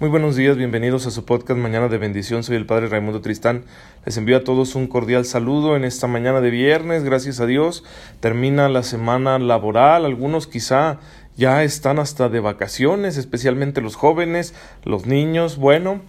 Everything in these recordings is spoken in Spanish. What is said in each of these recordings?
Muy buenos días, bienvenidos a su podcast Mañana de Bendición. Soy el Padre Raimundo Tristán. Les envío a todos un cordial saludo en esta mañana de viernes. Gracias a Dios. Termina la semana laboral. Algunos quizá ya están hasta de vacaciones, especialmente los jóvenes, los niños. Bueno,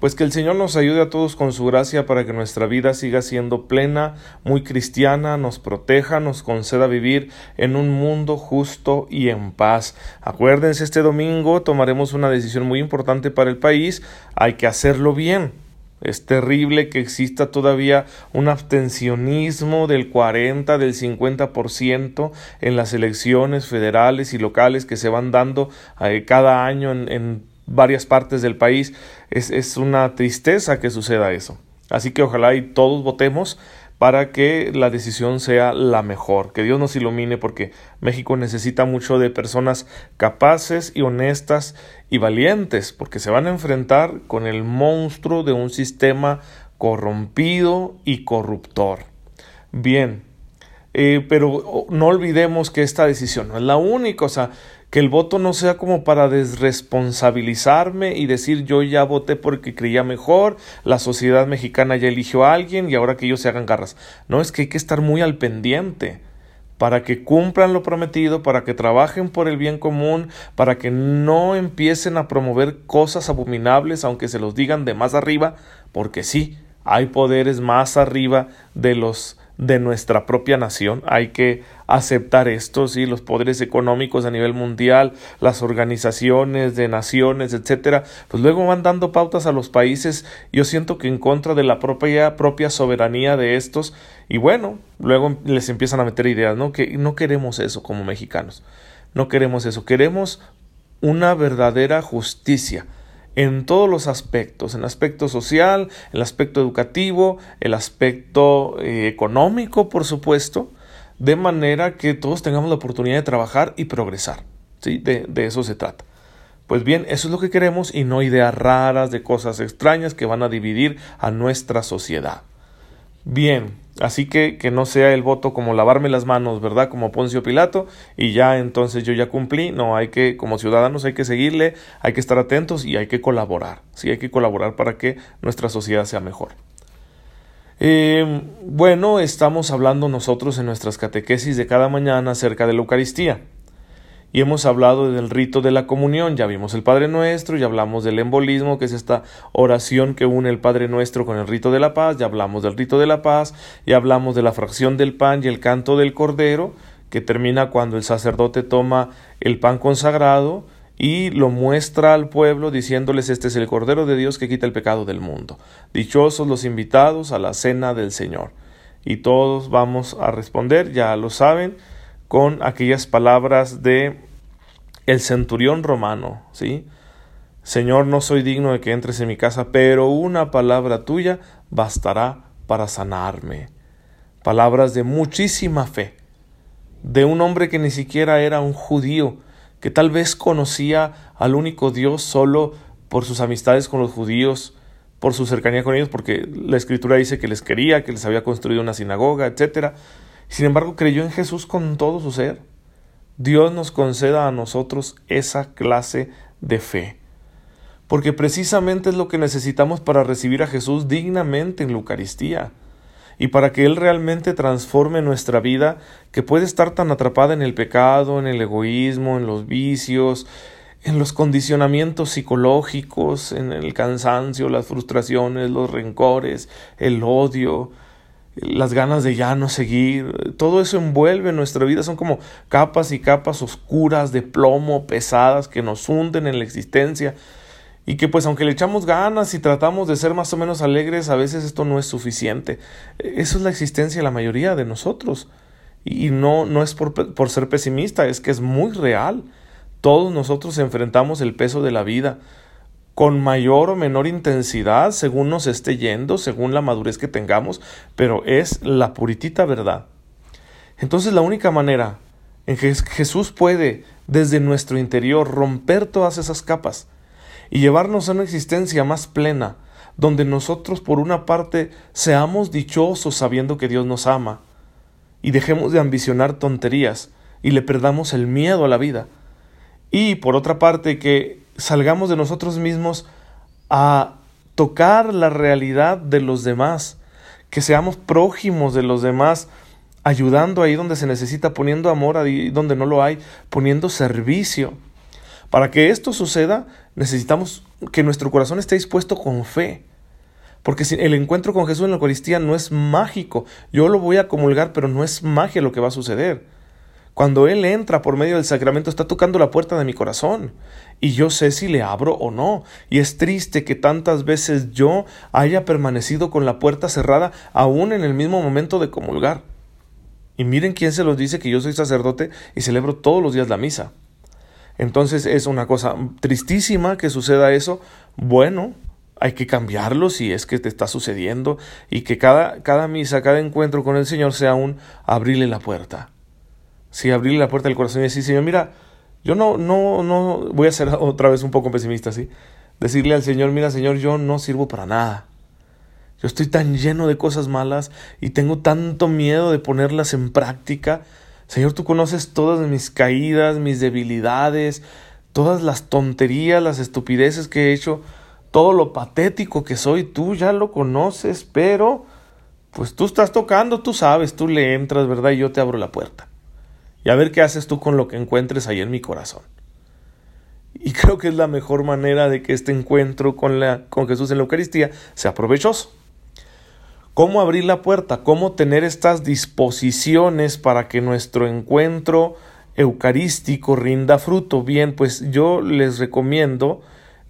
pues que el Señor nos ayude a todos con su gracia para que nuestra vida siga siendo plena, muy cristiana, nos proteja, nos conceda vivir en un mundo justo y en paz. Acuérdense, este domingo tomaremos una decisión muy importante para el país, hay que hacerlo bien. Es terrible que exista todavía un abstencionismo del 40, del 50% en las elecciones federales y locales que se van dando eh, cada año en, en varias partes del país. Es, es una tristeza que suceda eso. Así que ojalá y todos votemos para que la decisión sea la mejor. Que Dios nos ilumine porque México necesita mucho de personas capaces y honestas y valientes porque se van a enfrentar con el monstruo de un sistema corrompido y corruptor. Bien, eh, pero no olvidemos que esta decisión no es la única, que el voto no sea como para desresponsabilizarme y decir yo ya voté porque creía mejor, la sociedad mexicana ya eligió a alguien y ahora que ellos se hagan garras. No, es que hay que estar muy al pendiente para que cumplan lo prometido, para que trabajen por el bien común, para que no empiecen a promover cosas abominables, aunque se los digan de más arriba, porque sí, hay poderes más arriba de los de nuestra propia nación. Hay que aceptar esto, sí, los poderes económicos a nivel mundial, las organizaciones de naciones, etcétera, pues luego van dando pautas a los países, yo siento que en contra de la propia propia soberanía de estos y bueno, luego les empiezan a meter ideas, ¿no? Que no queremos eso como mexicanos. No queremos eso, queremos una verdadera justicia en todos los aspectos, en el aspecto social, el aspecto educativo, el aspecto eh, económico, por supuesto, de manera que todos tengamos la oportunidad de trabajar y progresar. ¿sí? De, de eso se trata. Pues bien, eso es lo que queremos y no ideas raras de cosas extrañas que van a dividir a nuestra sociedad. Bien, así que que no sea el voto como lavarme las manos, ¿verdad? Como Poncio Pilato y ya entonces yo ya cumplí. No, hay que, como ciudadanos hay que seguirle, hay que estar atentos y hay que colaborar. Sí, hay que colaborar para que nuestra sociedad sea mejor. Eh, bueno, estamos hablando nosotros en nuestras catequesis de cada mañana acerca de la Eucaristía y hemos hablado del rito de la comunión, ya vimos el Padre Nuestro, ya hablamos del embolismo, que es esta oración que une el Padre Nuestro con el rito de la paz, ya hablamos del rito de la paz, ya hablamos de la fracción del pan y el canto del cordero, que termina cuando el sacerdote toma el pan consagrado y lo muestra al pueblo diciéndoles este es el Cordero de Dios que quita el pecado del mundo. Dichosos los invitados a la cena del Señor. Y todos vamos a responder, ya lo saben, con aquellas palabras de el centurión romano, ¿sí? Señor, no soy digno de que entres en mi casa, pero una palabra tuya bastará para sanarme. Palabras de muchísima fe, de un hombre que ni siquiera era un judío, que tal vez conocía al único Dios solo por sus amistades con los judíos, por su cercanía con ellos, porque la escritura dice que les quería, que les había construido una sinagoga, etc. Sin embargo, creyó en Jesús con todo su ser. Dios nos conceda a nosotros esa clase de fe. Porque precisamente es lo que necesitamos para recibir a Jesús dignamente en la Eucaristía y para que Él realmente transforme nuestra vida que puede estar tan atrapada en el pecado, en el egoísmo, en los vicios, en los condicionamientos psicológicos, en el cansancio, las frustraciones, los rencores, el odio, las ganas de ya no seguir, todo eso envuelve nuestra vida, son como capas y capas oscuras de plomo, pesadas, que nos hunden en la existencia y que pues aunque le echamos ganas y tratamos de ser más o menos alegres, a veces esto no es suficiente. Eso es la existencia de la mayoría de nosotros y no, no es por, por ser pesimista, es que es muy real. Todos nosotros enfrentamos el peso de la vida, con mayor o menor intensidad según nos esté yendo, según la madurez que tengamos, pero es la puritita verdad. Entonces la única manera en que Jesús puede desde nuestro interior romper todas esas capas y llevarnos a una existencia más plena, donde nosotros por una parte seamos dichosos sabiendo que Dios nos ama, y dejemos de ambicionar tonterías y le perdamos el miedo a la vida, y por otra parte que salgamos de nosotros mismos a tocar la realidad de los demás, que seamos prójimos de los demás, ayudando ahí donde se necesita, poniendo amor ahí donde no lo hay, poniendo servicio. Para que esto suceda, necesitamos que nuestro corazón esté dispuesto con fe. Porque el encuentro con Jesús en la Eucaristía no es mágico. Yo lo voy a comulgar, pero no es magia lo que va a suceder. Cuando Él entra por medio del sacramento, está tocando la puerta de mi corazón. Y yo sé si le abro o no. Y es triste que tantas veces yo haya permanecido con la puerta cerrada, aún en el mismo momento de comulgar. Y miren quién se los dice que yo soy sacerdote y celebro todos los días la misa. Entonces es una cosa tristísima que suceda eso. Bueno, hay que cambiarlo si es que te está sucediendo y que cada, cada misa, cada encuentro con el Señor sea un abrirle la puerta. Sí, abrirle la puerta del corazón y decir, Señor, mira, yo no, no, no, voy a ser otra vez un poco pesimista, ¿sí? Decirle al Señor, mira, Señor, yo no sirvo para nada. Yo estoy tan lleno de cosas malas y tengo tanto miedo de ponerlas en práctica. Señor, tú conoces todas mis caídas, mis debilidades, todas las tonterías, las estupideces que he hecho, todo lo patético que soy, tú ya lo conoces, pero pues tú estás tocando, tú sabes, tú le entras, ¿verdad? Y yo te abro la puerta. Y a ver qué haces tú con lo que encuentres ahí en mi corazón. Y creo que es la mejor manera de que este encuentro con, la, con Jesús en la Eucaristía sea provechoso cómo abrir la puerta, cómo tener estas disposiciones para que nuestro encuentro eucarístico rinda fruto. Bien, pues yo les recomiendo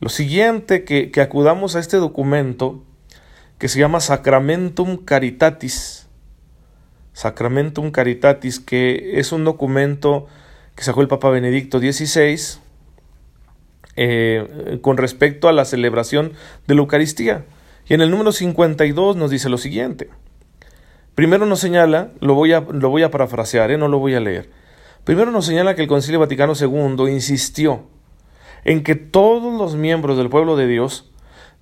lo siguiente, que, que acudamos a este documento que se llama Sacramentum Caritatis. Sacramentum Caritatis, que es un documento que sacó el Papa Benedicto XVI eh, con respecto a la celebración de la Eucaristía. Y en el número 52 nos dice lo siguiente. Primero nos señala, lo voy a, lo voy a parafrasear, ¿eh? no lo voy a leer. Primero nos señala que el Concilio Vaticano II insistió en que todos los miembros del pueblo de Dios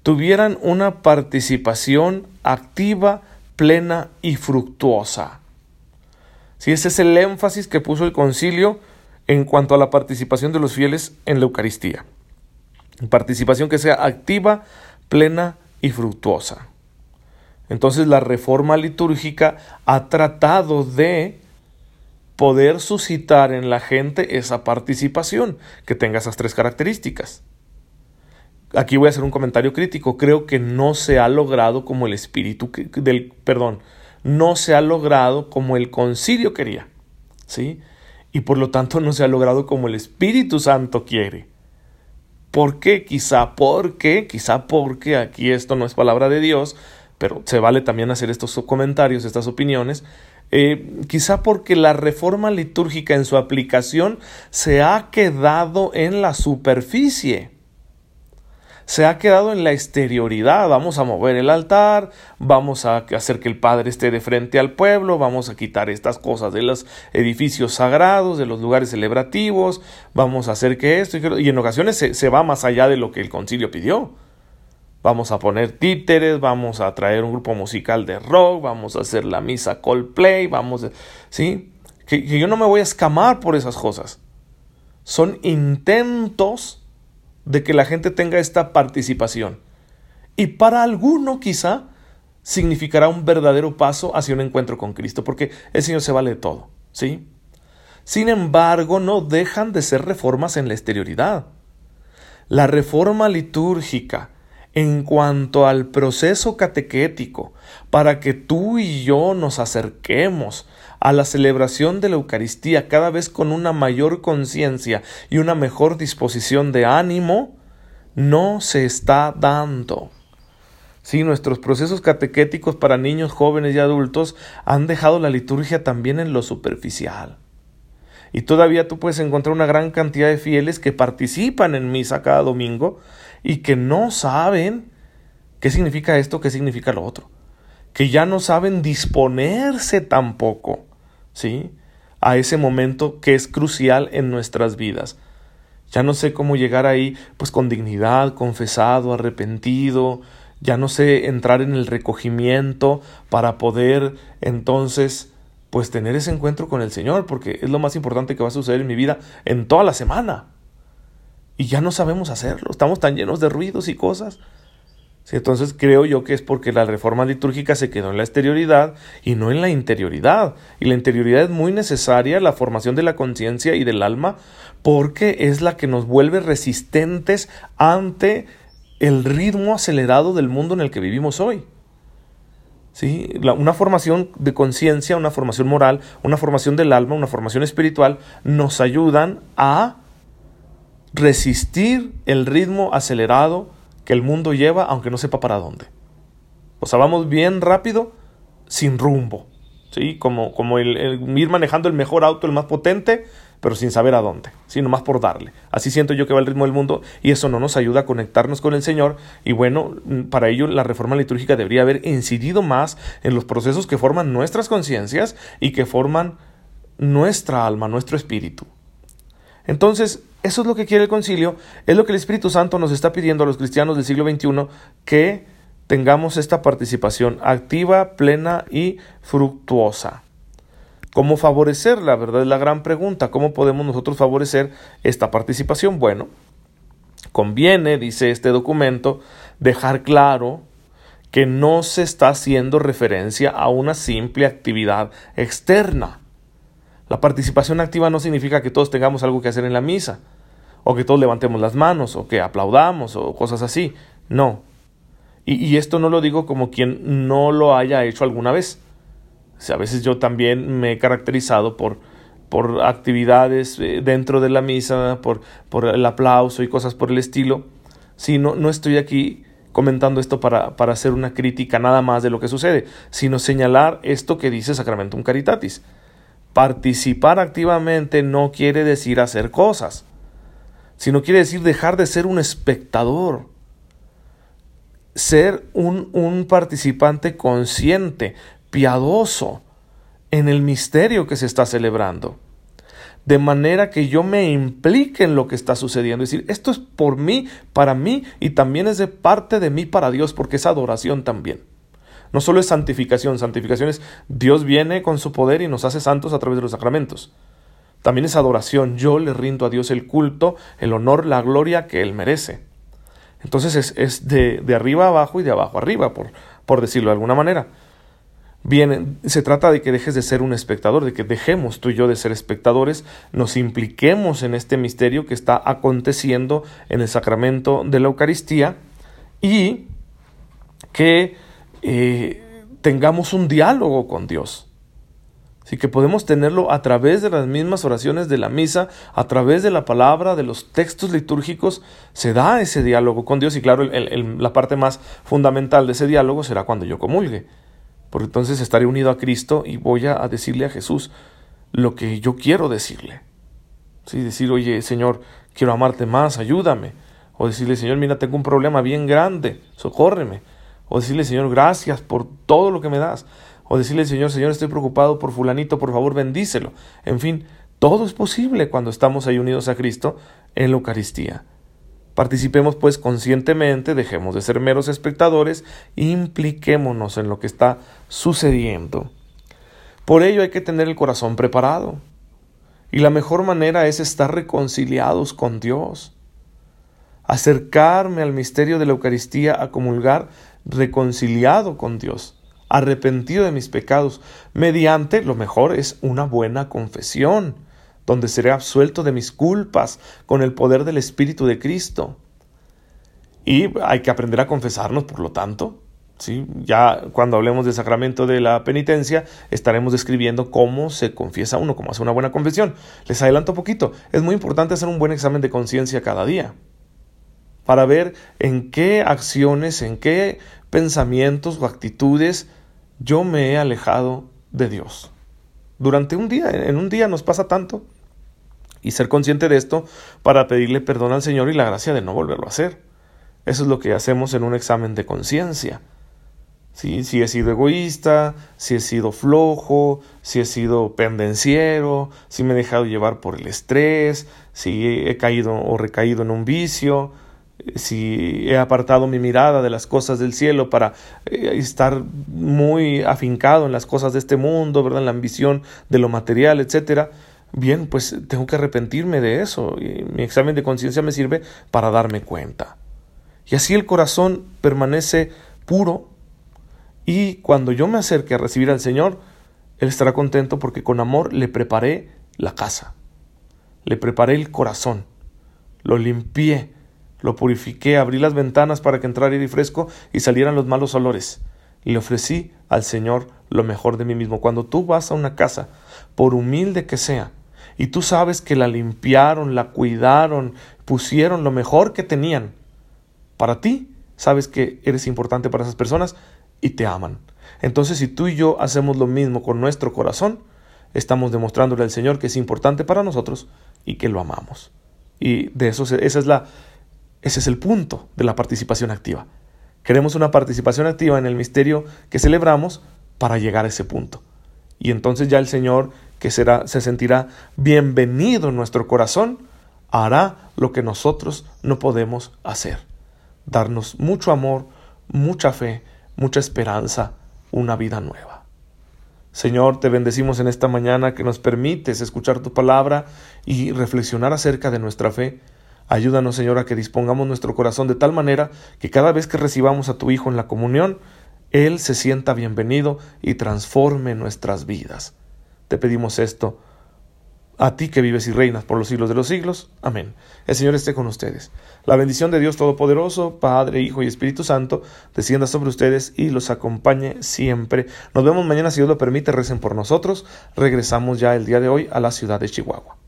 tuvieran una participación activa, plena y fructuosa. Si ese es el énfasis que puso el concilio en cuanto a la participación de los fieles en la Eucaristía. Participación que sea activa, plena y fructuosa. Entonces la reforma litúrgica ha tratado de poder suscitar en la gente esa participación que tenga esas tres características. Aquí voy a hacer un comentario crítico. Creo que no se ha logrado como el espíritu del perdón, no se ha logrado como el concilio quería. ¿Sí? Y por lo tanto no se ha logrado como el Espíritu Santo quiere. ¿Por qué? Quizá porque, quizá porque aquí esto no es palabra de Dios, pero se vale también hacer estos comentarios, estas opiniones. Eh, quizá porque la reforma litúrgica en su aplicación se ha quedado en la superficie se ha quedado en la exterioridad. Vamos a mover el altar, vamos a hacer que el Padre esté de frente al pueblo, vamos a quitar estas cosas de los edificios sagrados, de los lugares celebrativos, vamos a hacer que esto y, en ocasiones se, va más allá de lo que el concilio pidió. Vamos a poner títeres, vamos a traer un grupo musical de rock, vamos a hacer la misa Coldplay, vamos a, ¿sí? que yo no me voy a escamar por esas cosas. Son intentos de que la gente tenga esta participación. Y para alguno quizá significará un verdadero paso hacia un encuentro con Cristo, porque el Señor se vale de todo, ¿sí? Sin embargo, no dejan de ser reformas en la exterioridad. La reforma litúrgica, en cuanto al proceso catequético, para que tú y yo nos acerquemos a la celebración de la Eucaristía cada vez con una mayor conciencia y una mejor disposición de ánimo, no se está dando. Sí, nuestros procesos catequéticos para niños, jóvenes y adultos han dejado la liturgia también en lo superficial. Y todavía tú puedes encontrar una gran cantidad de fieles que participan en misa cada domingo y que no saben qué significa esto, qué significa lo otro. Que ya no saben disponerse tampoco, ¿sí? A ese momento que es crucial en nuestras vidas. Ya no sé cómo llegar ahí, pues con dignidad, confesado, arrepentido. Ya no sé entrar en el recogimiento para poder entonces pues tener ese encuentro con el Señor, porque es lo más importante que va a suceder en mi vida en toda la semana. y ya no sabemos hacerlo, estamos tan llenos de ruidos y cosas. Entonces creo yo que es porque la reforma litúrgica se quedó en la exterioridad y no en la interioridad. Y la interioridad es muy necesaria, la formación de la conciencia y del alma, porque es la que nos vuelve resistentes ante el ritmo acelerado del mundo en el que vivimos hoy. ¿Sí? una formación de conciencia, una formación moral, una formación del alma, una formación espiritual, nos ayudan a resistir el ritmo acelerado que el mundo lleva, aunque no sepa para dónde. O sea, vamos bien rápido, sin rumbo. ¿sí? Como, como el, ir manejando el mejor auto, el más potente, pero sin saber a dónde, sino más por darle. Así siento yo que va el ritmo del mundo y eso no nos ayuda a conectarnos con el Señor y bueno, para ello la reforma litúrgica debería haber incidido más en los procesos que forman nuestras conciencias y que forman nuestra alma, nuestro espíritu. Entonces, eso es lo que quiere el concilio, es lo que el Espíritu Santo nos está pidiendo a los cristianos del siglo XXI, que tengamos esta participación activa, plena y fructuosa. ¿Cómo favorecerla? ¿Verdad? Es la gran pregunta. ¿Cómo podemos nosotros favorecer esta participación? Bueno, conviene, dice este documento, dejar claro que no se está haciendo referencia a una simple actividad externa. La participación activa no significa que todos tengamos algo que hacer en la misa o que todos levantemos las manos, o que aplaudamos, o cosas así. No. Y, esto no lo digo como quien no lo haya hecho alguna vez. O a veces yo también me he caracterizado por, por actividades eh, dentro de la misa, por, por el aplauso y cosas por el estilo. Sí, no, no estoy aquí comentando esto para, para hacer una crítica nada más de lo que sucede, sino señalar esto que dice Sacramentum Caritatis. Participar activamente no quiere decir hacer cosas sino quiere decir dejar de ser un espectador, ser un, un participante consciente, piadoso en el misterio que se está celebrando. De manera que yo me implique en lo que está sucediendo. Es decir, esto es por mí, para mí, y también es de parte de mí para Dios, porque es adoración también. No solo es santificación, santificación es Dios viene con su poder y nos hace santos a través de los sacramentos. También es adoración. Yo le rindo a Dios el culto, el honor, la gloria que Él merece. Entonces es, de, arriba abajo y de abajo arriba, por, por decirlo de alguna manera. Bien, se trata de que dejes de ser un espectador, de que dejemos tú y yo de ser espectadores, nos impliquemos en este misterio que está aconteciendo en el sacramento de la Eucaristía y que eh, tengamos un diálogo con Dios. Así que podemos tenerlo a través de las mismas oraciones de la misa, a través de la palabra, de los textos litúrgicos, se da ese diálogo con Dios y claro, la parte más fundamental de ese diálogo será cuando yo comulgue, porque entonces estaré unido a Cristo y voy a, decirle a Jesús lo que yo quiero decirle. ¿Sí? Decir, oye, Señor, quiero amarte más, ayúdame. O decirle, Señor, mira, tengo un problema bien grande, socórreme. O decirle, Señor, gracias por todo lo que me das o decirle al Señor, Señor, estoy preocupado por fulanito, por favor bendícelo. En fin, todo es posible cuando estamos ahí unidos a Cristo en la Eucaristía. Participemos pues conscientemente, dejemos de ser meros espectadores, impliquémonos en lo que está sucediendo. Por ello hay que tener el corazón preparado. Y la mejor manera es estar reconciliados con Dios. Acercarme al misterio de la Eucaristía a comulgar reconciliado con Dios arrepentido de mis pecados, mediante, lo mejor es una buena confesión, donde seré absuelto de mis culpas con el poder del Espíritu de Cristo. Y hay que aprender a confesarnos, por lo tanto. ¿sí? Ya cuando hablemos del sacramento de la penitencia, estaremos describiendo cómo se confiesa uno, cómo hace una buena confesión. Les adelanto un poquito. Es muy importante hacer un buen examen de conciencia cada día para ver en qué acciones, en qué pensamientos o actitudes yo me he alejado de Dios. Durante un día, en un día nos pasa tanto. Y ser consciente de esto para pedirle perdón al Señor y la gracia de no volverlo a hacer. Eso es lo que hacemos en un examen de conciencia. Si he sido egoísta, si he sido flojo, si he sido pendenciero, si me he dejado llevar por el estrés, si he caído o recaído en un vicio, si he apartado mi mirada de las cosas del cielo para eh, estar muy afincado en las cosas de este mundo, ¿verdad? En la ambición de lo material, etcétera. bien, pues tengo que arrepentirme de eso. Y mi examen de conciencia me sirve para darme cuenta. Y así el corazón permanece puro y cuando yo me acerque a recibir al Señor, Él estará contento porque con amor le preparé la casa, le preparé el corazón, lo limpié, lo purifiqué, abrí las ventanas para que entrara aire fresco y salieran los malos olores. Le ofrecí al Señor lo mejor de mí mismo. Cuando tú vas a una casa, por humilde que sea, y tú sabes que la limpiaron, la cuidaron, pusieron lo mejor que tenían, para ti, sabes que eres importante para esas personas y te aman. Entonces, si tú y yo hacemos lo mismo con nuestro corazón, estamos demostrándole al Señor que es importante para nosotros y que lo amamos. Y de eso esa es la ese es el punto de la participación activa. Queremos una participación activa en el misterio que celebramos para llegar a ese punto. Y entonces ya el Señor, que será, se sentirá bienvenido en nuestro corazón, hará lo que nosotros no podemos hacer. Darnos mucho amor, mucha fe, mucha esperanza, una vida nueva. Señor, te bendecimos en esta mañana que nos permites escuchar tu palabra y reflexionar acerca de nuestra fe. Ayúdanos, Señor, a que dispongamos nuestro corazón de tal manera que cada vez que recibamos a tu Hijo en la comunión, Él se sienta bienvenido y transforme nuestras vidas. Te pedimos esto a ti que vives y reinas por los siglos de los siglos. Amén. El Señor esté con ustedes. La bendición de Dios Todopoderoso, Padre, Hijo y Espíritu Santo, descienda sobre ustedes y los acompañe siempre. Nos vemos mañana, si Dios lo permite, recen por nosotros. Regresamos ya el día de hoy a la ciudad de Chihuahua.